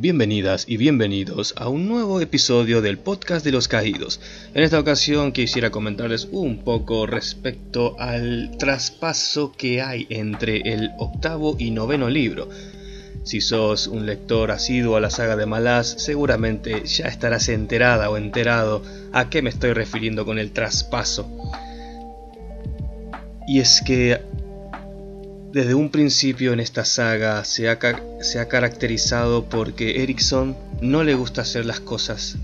Bienvenidas y bienvenidos a un nuevo episodio del podcast de los caídos. En esta ocasión quisiera comentarles un poco respecto al traspaso que hay entre el octavo y noveno libro. Si sos un lector asiduo a la saga de Malaz, seguramente ya estarás enterada o enterado a qué me estoy refiriendo con el traspaso. Y es que desde un principio en esta saga se ha, se ha caracterizado porque Erickson no le gusta hacer las cosas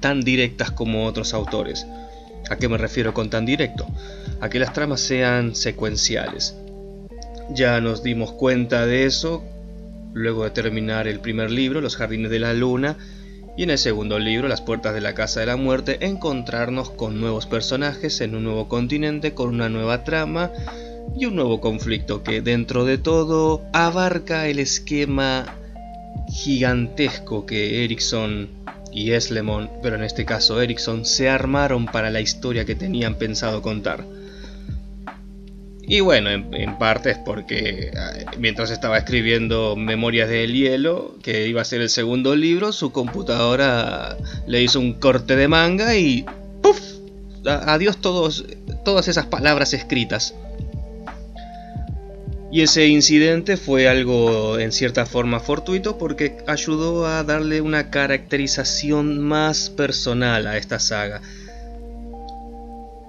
tan directas como otros autores. ¿A qué me refiero con tan directo? A que las tramas sean secuenciales. Ya nos dimos cuenta de eso luego de terminar el primer libro, Los Jardines de la Luna, y en el segundo libro, Las Puertas de la Casa de la Muerte, encontrarnos con nuevos personajes en un nuevo continente, con una nueva trama y un nuevo conflicto que dentro de todo abarca el esquema gigantesco que Erickson y Eslemon, pero en este caso Erickson, se armaron para la historia que tenían pensado contar. Y bueno, en, parte es porque eh, mientras estaba escribiendo Memorias del Hielo, que iba a ser el segundo libro, su computadora le hizo un corte de manga y ¡puf! Adiós todos, todas esas palabras escritas. Y ese incidente fue algo en cierta forma fortuito porque ayudó a darle una caracterización más personal a esta saga,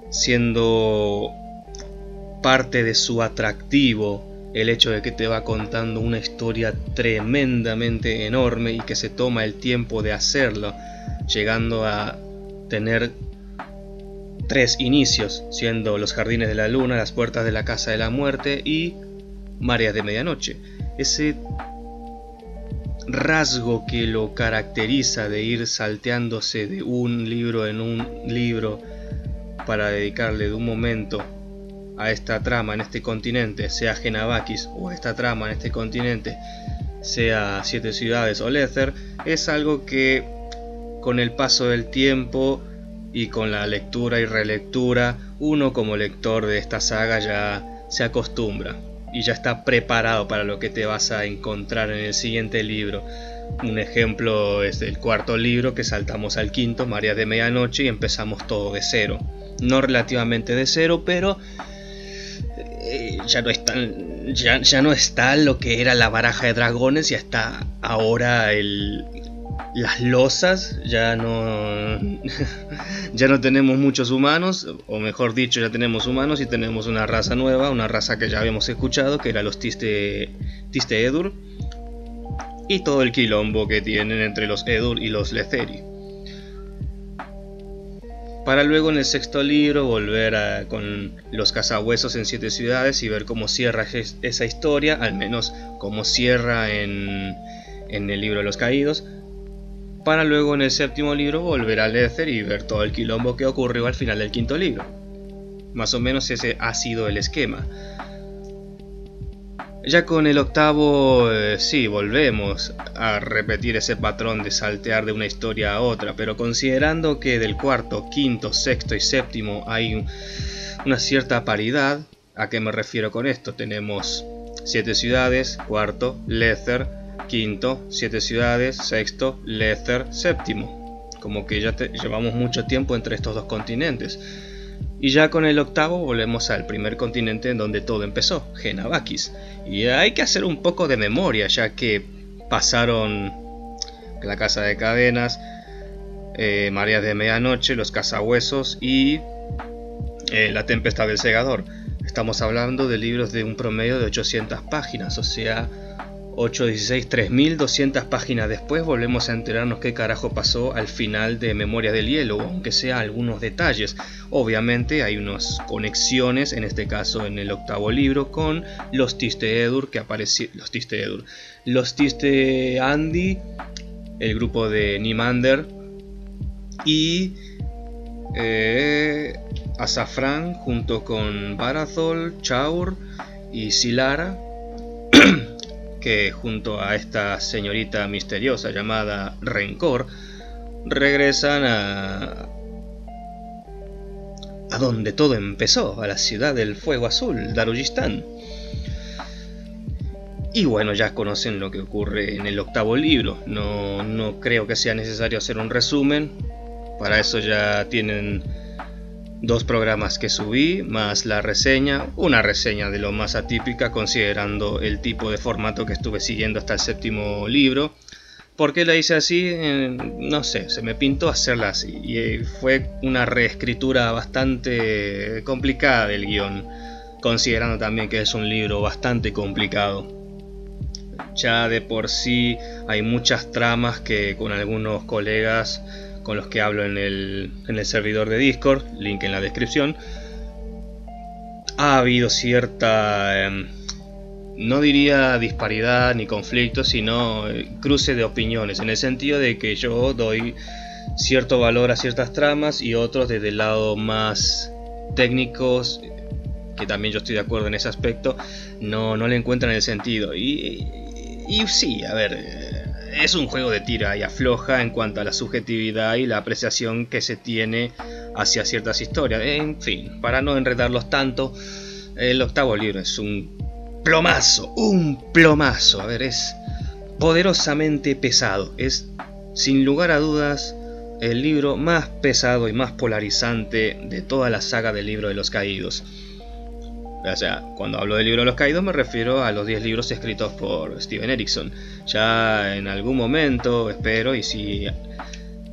siendo parte de su atractivo el hecho de que te va contando una historia tremendamente enorme y que se toma el tiempo de hacerlo, llegando a tener tres inicios, siendo los jardines de la luna, las puertas de la casa de la muerte y Mareas de Medianoche. Ese rasgo que lo caracteriza de ir salteándose de un libro en un libro para dedicarle de un momento a esta trama en este continente, sea Genavakis o esta trama en este continente, sea Siete Ciudades o Lether, es algo que con el paso del tiempo y con la lectura y relectura, uno como lector de esta saga ya se acostumbra y ya está preparado para lo que te vas a encontrar en el siguiente libro. Un ejemplo es el cuarto libro que saltamos al quinto, María de Medianoche, y empezamos todo de cero. No relativamente de cero, pero eh, ya, no está, ya, ya no está lo que era la baraja de dragones, ya está ahora el, las losas, ya no, ya no tenemos muchos humanos, o mejor dicho, ya tenemos humanos y tenemos una raza nueva, una raza que ya habíamos escuchado, que era los Tiste, Edur, y todo el quilombo que tienen entre los Edur y los Letheri. Para luego en el sexto libro volver con los cazahuesos en siete ciudades y ver cómo cierra esa historia, al menos cómo cierra en, en el libro de los caídos, para luego en el séptimo libro volver a Lether y ver todo el quilombo que ocurrió al final del quinto libro. Más o menos ese ha sido el esquema. Ya con el octavo, eh, sí, volvemos a repetir ese patrón de saltear de una historia a otra, pero considerando que del cuarto, quinto, sexto y séptimo hay una cierta paridad, ¿a qué me refiero con esto? Tenemos siete ciudades, cuarto, Lether, quinto, siete ciudades, sexto, Lether, séptimo. Como que ya llevamos mucho tiempo entre estos dos continentes. Y ya con el octavo volvemos al primer continente en donde todo empezó, Genavakis. Y hay que hacer un poco de memoria, ya que pasaron la Casa de Cadenas, eh, María de Medianoche, Los Cazahuesos y eh, La Tempestad del Segador. Estamos hablando de libros de un promedio de 800 páginas, o sea, 816, 3200 páginas después volvemos a enterarnos qué carajo pasó al final de Memoria del Hielo, aunque sea algunos detalles. Obviamente hay unas conexiones, en este caso en el octavo libro, con los Tiste Edur que aparecieron. Los Tiste Edur. Los Tiste Andy, el grupo de Nimander y eh, Azafran junto con Barathol, Chaur y Silara que junto a esta señorita misteriosa llamada Rencor regresan a a donde todo empezó, a la ciudad del fuego azul, Darujistán. Y bueno, ya conocen lo que ocurre en el octavo libro. No, no creo que sea necesario hacer un resumen. Para eso ya tienen dos programas que subí, más la reseña, una reseña de lo más atípica considerando el tipo de formato que estuve siguiendo hasta el séptimo libro. ¿Por qué la hice así? Eh, no sé, se me pintó hacerla así y eh, fue una reescritura bastante complicada del guion, considerando también que es un libro bastante complicado. Ya de por sí hay muchas tramas que con algunos colegas con los que hablo en el, en el servidor de Discord, link en la descripción, ha habido cierta, em, no diría disparidad ni conflicto, sino eh, cruce de opiniones, en el sentido de que yo doy cierto valor a ciertas tramas y otros desde el lado más técnicos, que también yo estoy de acuerdo en ese aspecto, no, no le encuentran el sentido. Y, y sí, a ver, es un juego de tira y afloja en cuanto a la subjetividad y la apreciación que se tiene hacia ciertas historias. En fin, para no enredarlos tanto, el octavo libro es un plomazo, un plomazo. A ver, es poderosamente pesado. Es, sin lugar a dudas, el libro más pesado y más polarizante de toda la saga del libro de los caídos. O sea, cuando hablo del libro de los caídos me refiero a los 10 libros escritos por Steven Erickson. Ya en algún momento, espero, y si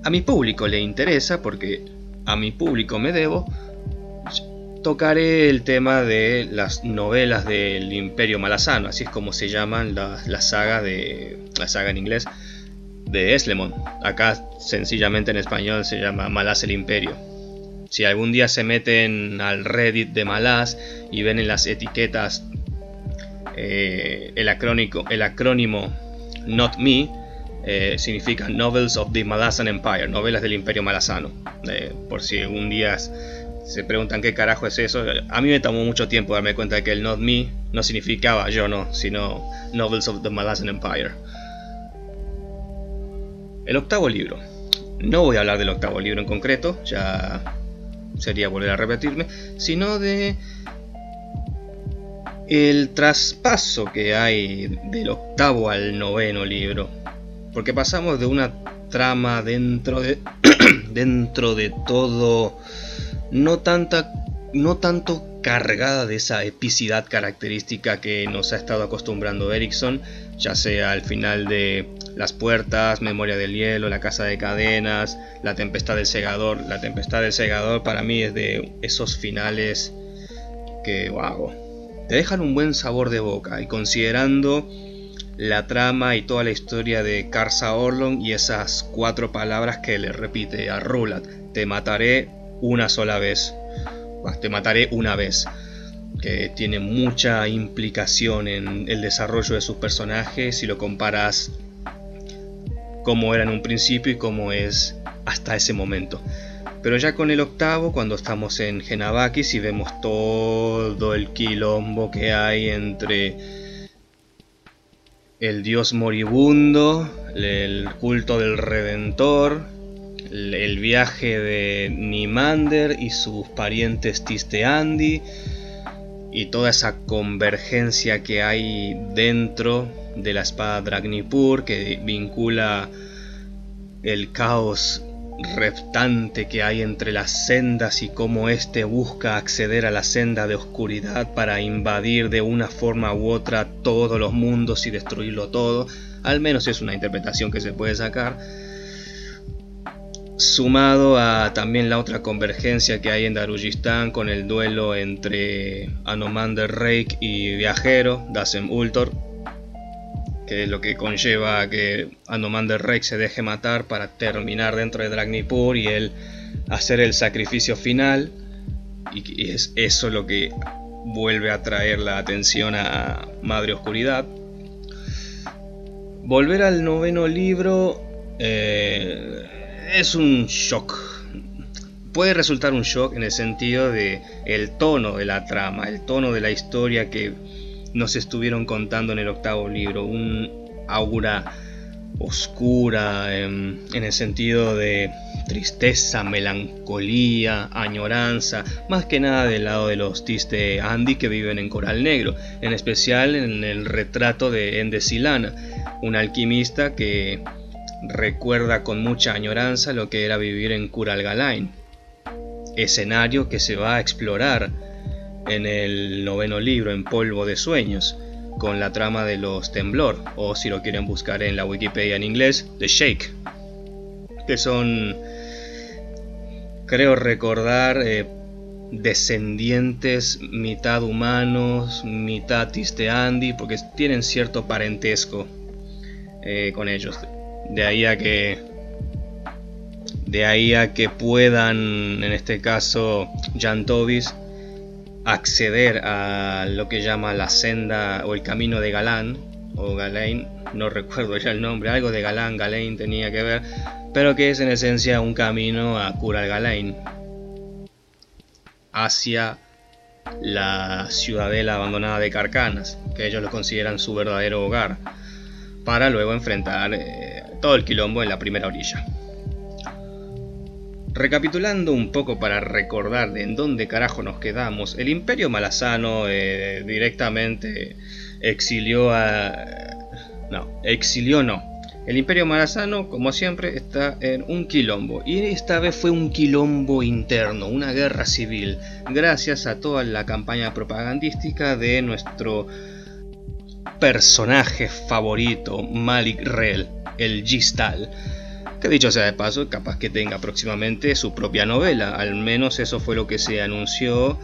a mi público le interesa, porque a mi público me debo, tocaré el tema de las novelas del Imperio Malazano, así es como se llaman las la saga de la saga en inglés de Eslemon. Acá sencillamente en español se llama Malaz el Imperio. Si algún día se meten al Reddit de Malaz y ven en las etiquetas eh, el, acrónico, el acrónimo Not Me, eh, significa Novels of the Malazan Empire, novelas del Imperio Malazano. Eh, por si algún día se preguntan qué carajo es eso, a mí me tomó mucho tiempo darme cuenta de que el Not Me no significaba yo no, sino Novels of the Malazan Empire. El octavo libro. No voy a hablar del octavo libro en concreto, ya sería volver a repetirme, sino de el traspaso que hay del octavo al noveno libro. Porque pasamos de una trama dentro de dentro de todo no tanta no tanto cargada de esa epicidad característica que nos ha estado acostumbrando Erickson, ya sea al final de Las Puertas, Memoria del Hielo, La Casa de Cadenas, La Tempestad del Segador. La Tempestad del Segador para mí es de esos finales que, wow, te dejan un buen sabor de boca. Y considerando la trama y toda la historia de Karsa Orlon y esas cuatro palabras que le repite a Rulat, te mataré una sola vez. Te mataré una vez, que tiene mucha implicación en el desarrollo de sus personajes. Si lo comparas como era en un principio y como es hasta ese momento. Pero ya con el octavo, cuando estamos en Genabakis y vemos todo el quilombo que hay entre el dios moribundo, el culto del redentor, el viaje de Nimander y sus parientes Tisteandi y toda esa convergencia que hay dentro de la espada Dragnipur que vincula el caos reptante que hay entre las sendas y cómo éste busca acceder a la senda de oscuridad para invadir de una forma u otra todos los mundos y destruirlo todo, al menos es una interpretación que se puede sacar sumado a también la otra convergencia que hay en Darujistán con el duelo entre Anomander Reik y Viajero, Dasem Ultor, que es lo que conlleva a que Anomander Reik se deje matar para terminar dentro de Dragnipur y él hacer el sacrificio final, y es eso lo que vuelve a traer la atención a Madre Oscuridad. Volver al noveno libro. Eh, es un shock. Puede resultar un shock en el sentido de el tono de la trama, el tono de la historia que nos estuvieron contando en el octavo libro, un aura oscura en, el sentido de tristeza, melancolía, añoranza, más que nada del lado de los tis de Andy que viven en Coral Negro, en especial en el retrato de Endesilana, un alquimista que recuerda con mucha añoranza lo que era vivir en Cural Galain, escenario que se va a explorar en el noveno libro, en Polvo de Sueños, con la trama de los Temblor, o si lo quieren buscar en la Wikipedia en inglés, The Shake, que son, creo recordar, eh, descendientes mitad humanos, mitad Andy, porque tienen cierto parentesco eh, con ellos. De ahí a que de ahí a que puedan, en este caso, Jan Tobis acceder a lo que llama la senda o el camino de Galán o Galain, no recuerdo ya el nombre, algo de Galán, Galain tenía que ver, pero que es en esencia un camino a Cural Galain hacia la ciudadela abandonada de Carcanas, que ellos lo consideran su verdadero hogar, para luego enfrentar eh, todo el quilombo en la primera orilla. Recapitulando un poco para recordar de en dónde carajo nos quedamos, el imperio malazano eh, directamente exilió a... No, exilió no. El imperio malazano, como siempre, está en un quilombo. Y esta vez fue un quilombo interno, una guerra civil, gracias a toda la campaña propagandística de nuestro personaje favorito, Malik Rel, el Gistal que dicho sea de paso, capaz que tenga próximamente su propia novela. Al menos eso fue lo que se anunció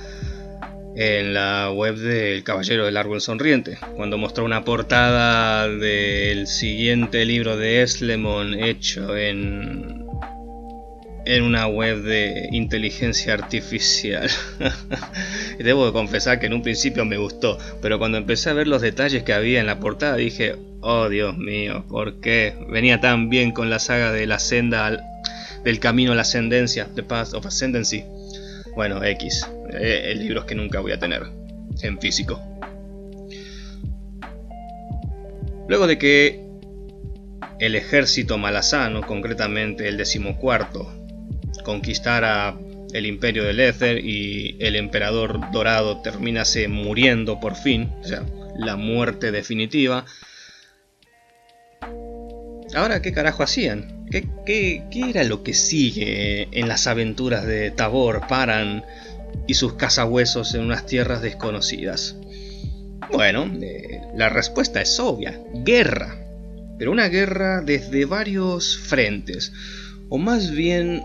en la web del Caballero del Árbol Sonriente, cuando mostró una portada del siguiente libro de Eslemon hecho en en una web de inteligencia artificial. Debo confesar que en un principio me gustó, pero cuando empecé a ver los detalles que había en la portada dije, oh Dios mío, ¿por qué? Venía tan bien con la saga de la senda del camino a la ascendencia, The Path of Ascendancy. Bueno, X, eh, libros que nunca voy a tener en físico. Luego de que el ejército malazano, concretamente el decimocuarto, conquistara el imperio del Éter y el emperador dorado terminase muriendo por fin, o sea, la muerte definitiva. Ahora, ¿qué carajo hacían? ¿Qué, qué, era lo que sigue en las aventuras de Tabor, Paran y sus cazahuesos en unas tierras desconocidas? Bueno, eh, la respuesta es obvia, guerra. Pero una guerra desde varios frentes, o más bien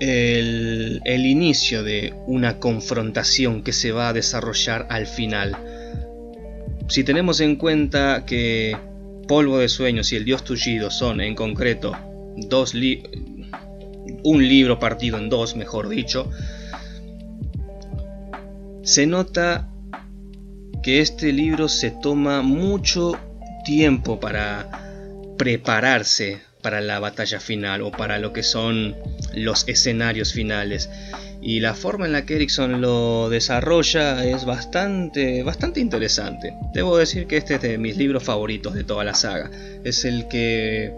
el, inicio de una confrontación que se va a desarrollar al final. Si tenemos en cuenta que Polvo de Sueños y El Dios Tullido son en concreto dos un libro partido en dos, mejor dicho, se nota que este libro se toma mucho tiempo para prepararse para la batalla final o para lo que son los escenarios finales. Y la forma en la que Erickson lo desarrolla es bastante, bastante interesante. Debo decir que este es de mis libros favoritos de toda la saga. Es el que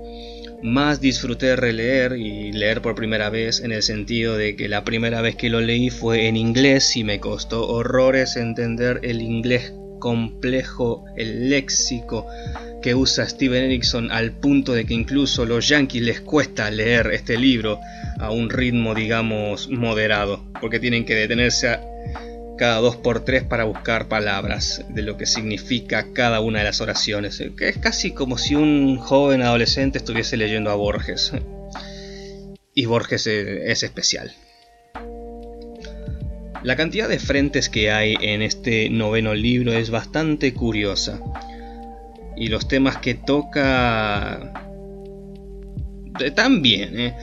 más disfruté releer y leer por primera vez en el sentido de que la primera vez que lo leí fue en inglés y me costó horrores entender el inglés complejo, el léxico que usa Steven Erickson al punto de que incluso los yankees les cuesta leer este libro a un ritmo digamos moderado, porque tienen que detenerse cada dos por tres para buscar palabras de lo que significa cada una de las oraciones, es casi como si un joven adolescente estuviese leyendo a Borges. Y Borges es especial. La cantidad de frentes que hay en este noveno libro es bastante curiosa. Y los temas que toca... También, ¿eh?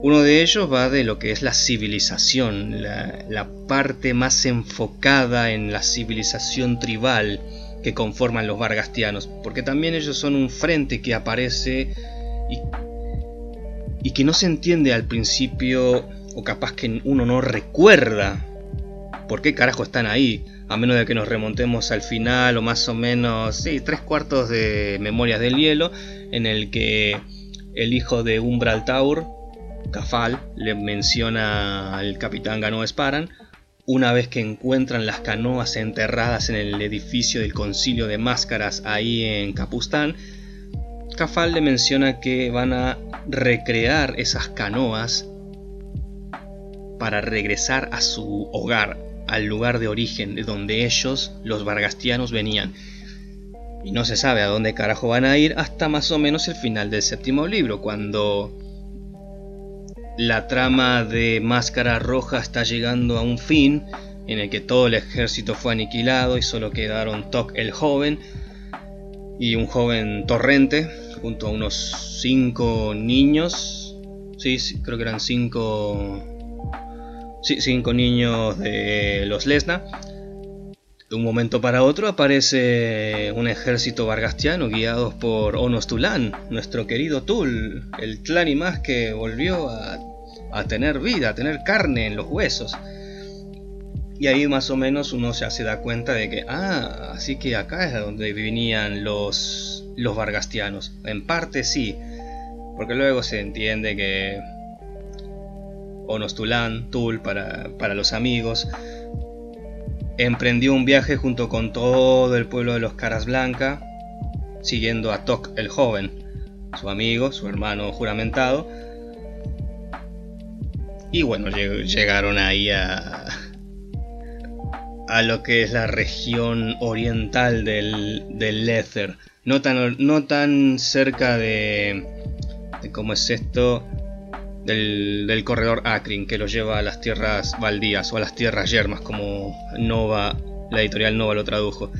Uno de ellos va de lo que es la civilización, la, parte más enfocada en la civilización tribal que conforman los vargastianos, porque también ellos son un frente que aparece y que no se entiende al principio, o capaz que uno no recuerda por qué carajo están ahí, a menos de que nos remontemos al final o más o menos, sí, tres cuartos de Memorias del Hielo, en el que el hijo de Umbral Taur, Cafal, le menciona al capitán Gano Sparan, una vez que encuentran las canoas enterradas en el edificio del concilio de máscaras ahí en Capustán, Cafal le menciona que van a recrear esas canoas para regresar a su hogar, al lugar de origen de donde ellos, los vargastianos, venían. Y no se sabe a dónde carajo van a ir hasta más o menos el final del séptimo libro, cuando la trama de Máscara Roja está llegando a un fin, en el que todo el ejército fue aniquilado y solo quedaron Tok el joven y un joven torrente, junto a unos cinco niños. Sí, creo que eran cinco Cinco niños de los Lesna. De un momento para otro aparece un ejército vargastiano guiados por Onos Tulan, nuestro querido Tul, el clan y más que volvió a, a tener vida, a tener carne en los huesos. Y ahí más o menos uno ya se da cuenta de que, ah, así que acá es donde venían los, los vargastianos. En parte sí, porque luego se entiende que Onostulan, Tul para, para los amigos, emprendió un viaje junto con todo el pueblo de los Caras Blanca, siguiendo a Tok el joven, su amigo, su hermano juramentado. Y bueno, llegaron ahí a, a lo que es la región oriental del, del. No tan, no tan cerca de, de cómo es esto, del, corredor Akrin que lo lleva a las tierras baldías o a las tierras yermas como Nova, la editorial Nova lo tradujo,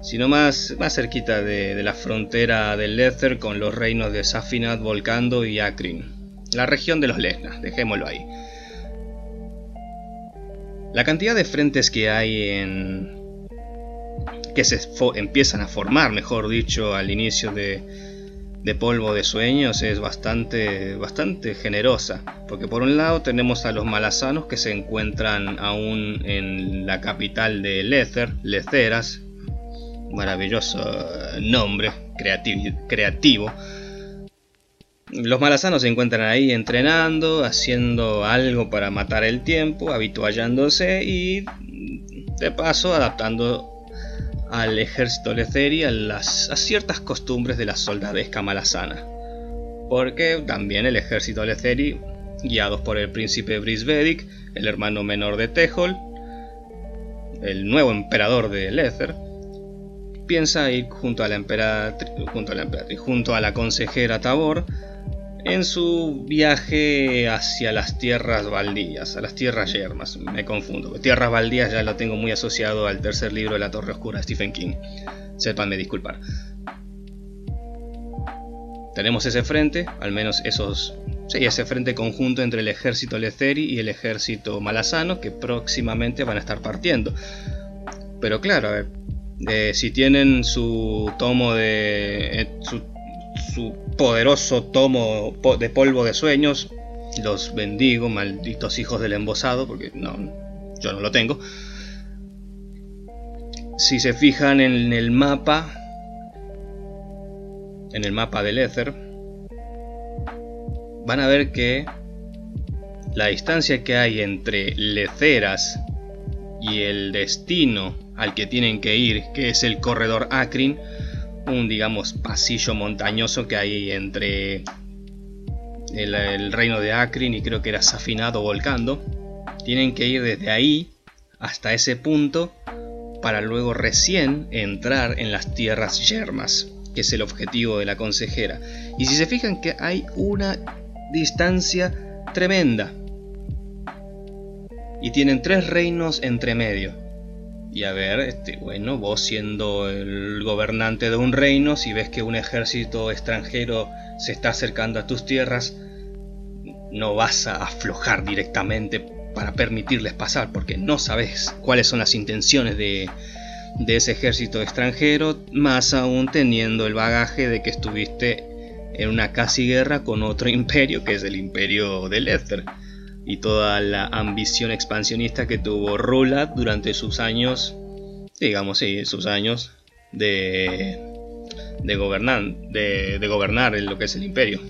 sino más, más cerquita de, la frontera del Lether con los reinos de Safinat, Volcando y Akrin, la región de los Lesnas, dejémoslo ahí. La cantidad de frentes que hay en... que se empiezan a formar, mejor dicho, al inicio de, de polvo de sueños es bastante, bastante generosa, porque por un lado tenemos a los malasanos que se encuentran aún en la capital de Lether, Leceras, maravilloso nombre, creativo. Los malasanos se encuentran ahí entrenando, haciendo algo para matar el tiempo, habituallándose y de paso adaptando al ejército Leceri a, las, a ciertas costumbres de la soldadesca malasana. Porque también el ejército Leceri, guiados por el príncipe Brisvedic, el hermano menor de Tejol, el nuevo emperador de Lether, piensa ir junto a la emperatriz, junto a la, junto a la consejera Tabor, en su viaje hacia las tierras baldías, a las tierras yermas, me confundo. Tierras baldías ya lo tengo muy asociado al tercer libro de la Torre Oscura de Stephen King. Sépanme disculpar. Tenemos ese frente, al menos esos, sí, ese frente conjunto entre el ejército Leceri y el ejército Malasano que próximamente van a estar partiendo. Pero claro, a ver, eh, si tienen su tomo de eh, su poderoso tomo de polvo de sueños. Los bendigo, malditos hijos del embosado, porque no, yo no lo tengo. Si se fijan en el mapa, en el mapa del éter, van a ver que la distancia que hay entre Leceras y el destino al que tienen que ir, que es el corredor Akrin, un digamos pasillo montañoso que hay entre el, reino de Akrin y creo que era Safinado Volcando. Tienen que ir desde ahí hasta ese punto para luego recién entrar en las tierras yermas, que es el objetivo de la consejera. Y si se fijan que hay una distancia tremenda. Y tienen tres reinos entre medio. Y a ver, este, bueno, vos siendo el gobernante de un reino, si ves que un ejército extranjero se está acercando a tus tierras, no vas a aflojar directamente para permitirles pasar, porque no sabes cuáles son las intenciones de, de ese ejército extranjero, más aún teniendo el bagaje de que estuviste en una casi guerra con otro imperio, que es el imperio de Lether. Y toda la ambición expansionista que tuvo Rulat durante sus años, digamos, sí, sus años de, de, gobernar, de, de gobernar en lo que es el imperio.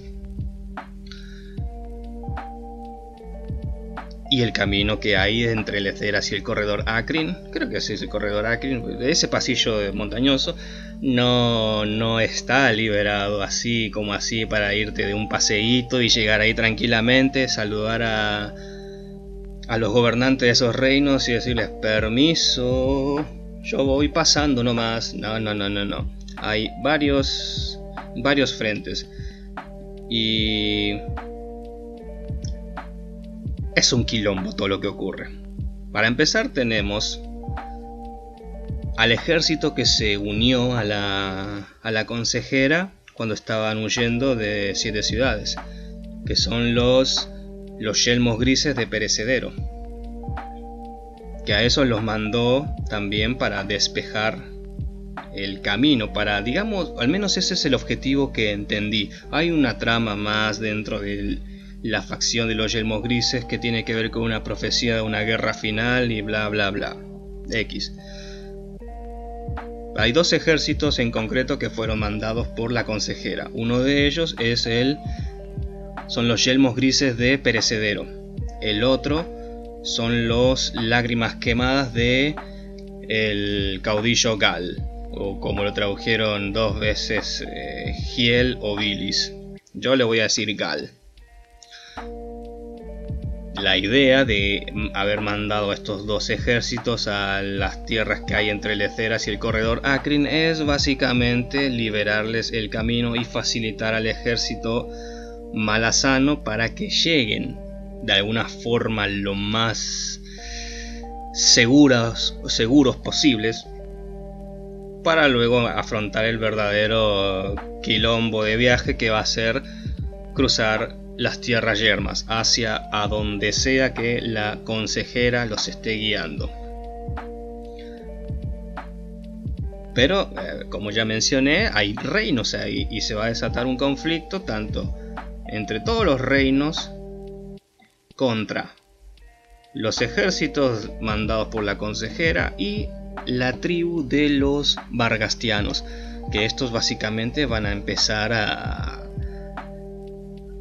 Y el camino que hay entre Leceras y el corredor Akrin, creo que sí es el corredor Akrin, ese pasillo montañoso no, no está liberado así como así para irte de un paseíto y llegar ahí tranquilamente, saludar a, a los gobernantes de esos reinos y decirles permiso, yo voy pasando nomás. No, no, no, no, no. Hay varios, varios frentes. Y es un quilombo todo lo que ocurre. Para empezar tenemos al ejército que se unió a la, a la consejera cuando estaban huyendo de siete ciudades, que son los, los yelmos grises de Perecedero, que a eso los mandó también para despejar el camino, para, digamos, al menos ese es el objetivo que entendí. Hay una trama más dentro del la facción de los yelmos grises que tiene que ver con una profecía de una guerra final y bla bla bla. X. Hay dos ejércitos en concreto que fueron mandados por la consejera. Uno de ellos es el son los yelmos grises de Perecedero. El otro son los lágrimas quemadas de el caudillo Gal, o como lo tradujeron dos veces eh, Giel o Bilis. Yo le voy a decir Gal la idea de haber mandado a estos dos ejércitos a las tierras que hay entre Leceras y el corredor Akrin es básicamente liberarles el camino y facilitar al ejército malazano para que lleguen de alguna forma lo más seguros, seguros posibles para luego afrontar el verdadero quilombo de viaje que va a ser cruzar las tierras yermas, hacia a donde sea que la consejera los esté guiando. Pero, eh, como ya mencioné, hay reinos ahí y se va a desatar un conflicto tanto entre todos los reinos contra los ejércitos mandados por la consejera y la tribu de los Vargastianos, que estos básicamente van a empezar a,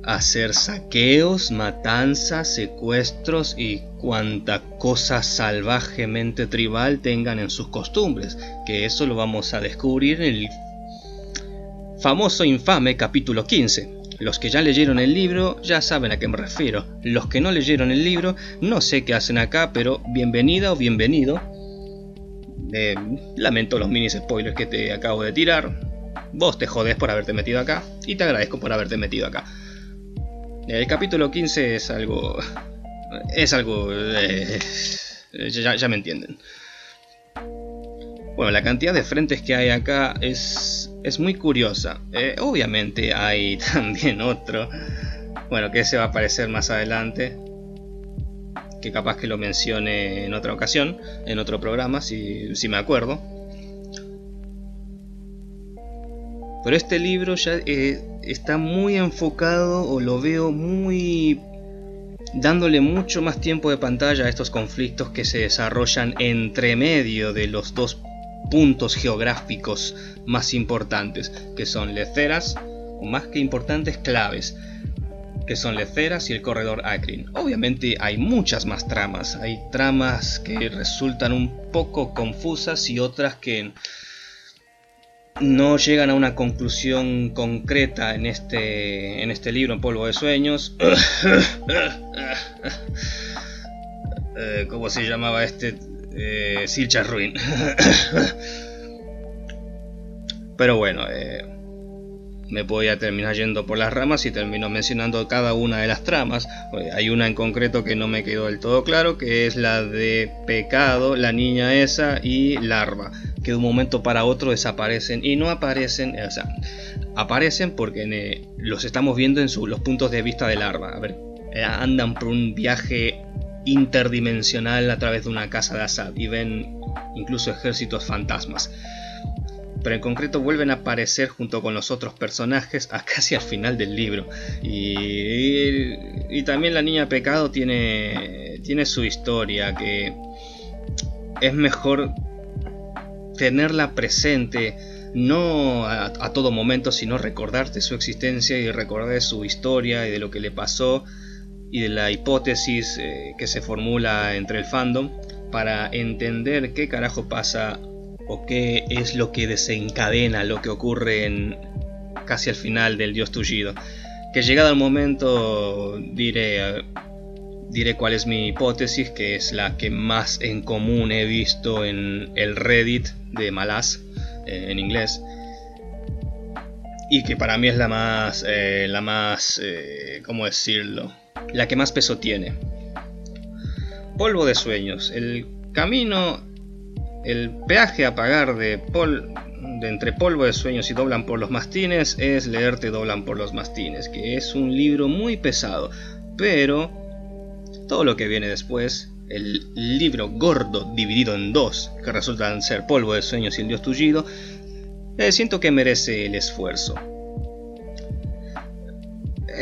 hacer saqueos, matanzas, secuestros y cuanta cosa salvajemente tribal tengan en sus costumbres, que eso lo vamos a descubrir en el famoso infame capítulo 15. Los que ya leyeron el libro ya saben a qué me refiero. Los que no leyeron el libro no sé qué hacen acá, pero bienvenida o bienvenido. Eh, lamento los mini spoilers que te acabo de tirar. Vos te jodés por haberte metido acá y te agradezco por haberte metido acá. El capítulo 15 es algo... Es algo... Eh, ya, me entienden. Bueno, la cantidad de frentes que hay acá es, es muy curiosa. Eh, obviamente hay también otro, bueno, que ese va a aparecer más adelante, que capaz que lo mencione en otra ocasión, en otro programa, si, si me acuerdo. Pero este libro ya eh, está muy enfocado o lo veo muy dándole mucho más tiempo de pantalla a estos conflictos que se desarrollan entre medio de los dos puntos geográficos más importantes, que son Leceras, o más que importantes claves, que son Leceras y el corredor Akrin. Obviamente hay muchas más tramas, hay tramas que resultan un poco confusas y otras que no llegan a una conclusión concreta en este, en este libro, en Polvo de Sueños. Eh, ¿Cómo se llamaba este? Eh, Ruin. Pero bueno, eh, me voy a terminar yendo por las ramas y termino mencionando cada una de las tramas. Hay una en concreto que no me quedó del todo claro, que es la de Pecado, la niña esa y Larva que de un momento para otro desaparecen y no aparecen, o sea, aparecen porque eh, los estamos viendo en los puntos de vista del larva. A ver, eh, andan por un viaje interdimensional a través de una casa de Assad y ven incluso ejércitos fantasmas. Pero en concreto vuelven a aparecer junto con los otros personajes a casi al final del libro. Y, y, también la niña pecado tiene, tiene su historia, que es mejor tenerla presente no a, todo momento, sino recordarte su existencia y recordar su historia y de lo que le pasó y de la hipótesis eh, que se formula entre el fandom para entender qué carajo pasa o qué es lo que desencadena lo que ocurre en casi al final del Dios Tullido. Que llegado el momento diré, diré cuál es mi hipótesis, que es la que más en común he visto en el Reddit de Malas eh, en inglés y que para mí es la más, eh, la más, eh, ¿cómo decirlo? La que más peso tiene. Polvo de sueños. El camino, el peaje a pagar de, pol, de entre polvo de sueños y doblan por los mastines es leerte doblan por los mastines, que es un libro muy pesado, pero todo lo que viene después, el libro gordo dividido en dos, que resultan ser polvo de sueños y el dios tullido, eh, siento que merece el esfuerzo.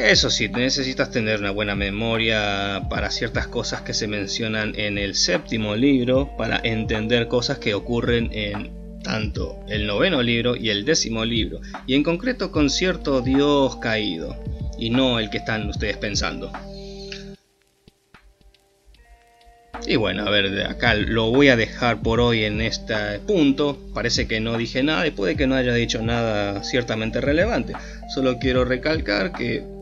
Eso sí, necesitas tener una buena memoria para ciertas cosas que se mencionan en el séptimo libro para entender cosas que ocurren en tanto el noveno libro y el décimo libro, y en concreto con cierto dios caído, y no el que están ustedes pensando. Y bueno, a ver, acá lo voy a dejar por hoy en este punto. Parece que no dije nada y puede que no haya dicho nada ciertamente relevante. Solo quiero recalcar que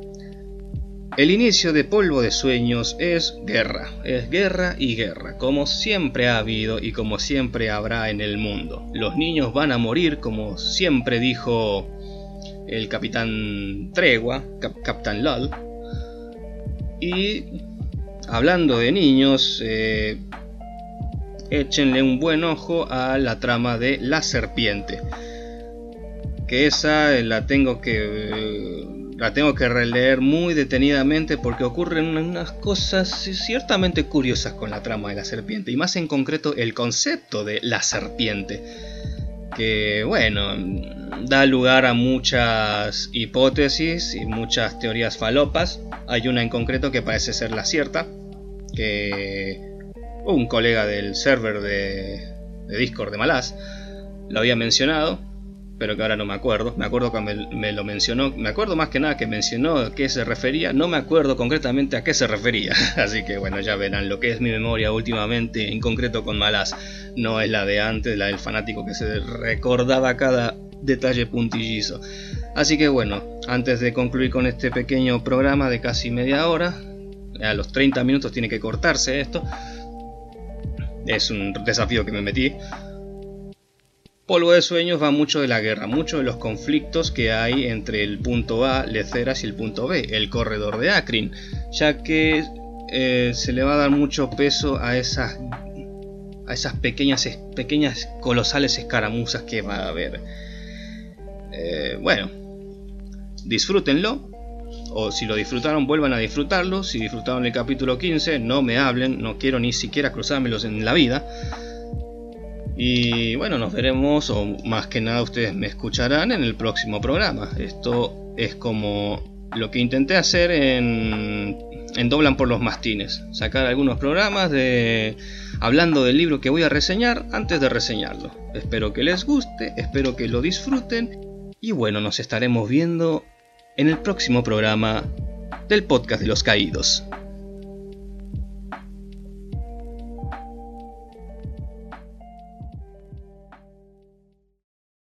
el inicio de Polvo de Sueños es guerra, es guerra y guerra, como siempre ha habido y como siempre habrá en el mundo. Los niños van a morir, como siempre dijo el capitán Tregua, Capitán LOL. Y hablando de niños, eh, échenle un buen ojo a la trama de La Serpiente. Que esa la tengo que la tengo que releer muy detenidamente porque ocurren unas cosas ciertamente curiosas con la trama de la serpiente y más en concreto el concepto de la serpiente que bueno da lugar a muchas hipótesis y muchas teorías falopas. Hay una en concreto que parece ser la cierta que un colega del server de, de Discord de Malás lo había mencionado pero que ahora no me acuerdo. Me acuerdo que me, lo mencionó, me acuerdo más que nada que mencionó a qué se refería, no me acuerdo concretamente a qué se refería. Así que bueno, ya verán lo que es mi memoria últimamente, en concreto con Malas, no es la de antes, la del fanático que se recordaba cada detalle puntillizo. Así que bueno, antes de concluir con este pequeño programa de casi media hora, a los 30 minutos tiene que cortarse esto. Es un desafío que me metí. Polvo de Sueños va mucho de la guerra, mucho de los conflictos que hay entre el punto A, Leceras, y el punto B, el corredor de Akrin, ya que eh, se le va a dar mucho peso a esas, a esas pequeñas, pequeñas, colosales escaramuzas que va a haber. Eh, bueno, disfrútenlo, o si lo disfrutaron, vuelvan a disfrutarlo. Si disfrutaron el capítulo 15, no me hablen, no quiero ni siquiera cruzármelos en la vida. Y bueno, nos veremos, o más que nada ustedes me escucharán en el próximo programa. Esto es como lo que intenté hacer en, en Doblan por los Mastines. Sacar algunos programas de hablando del libro que voy a reseñar antes de reseñarlo. Espero que les guste, espero que lo disfruten. Y bueno, nos estaremos viendo en el próximo programa del podcast de los caídos.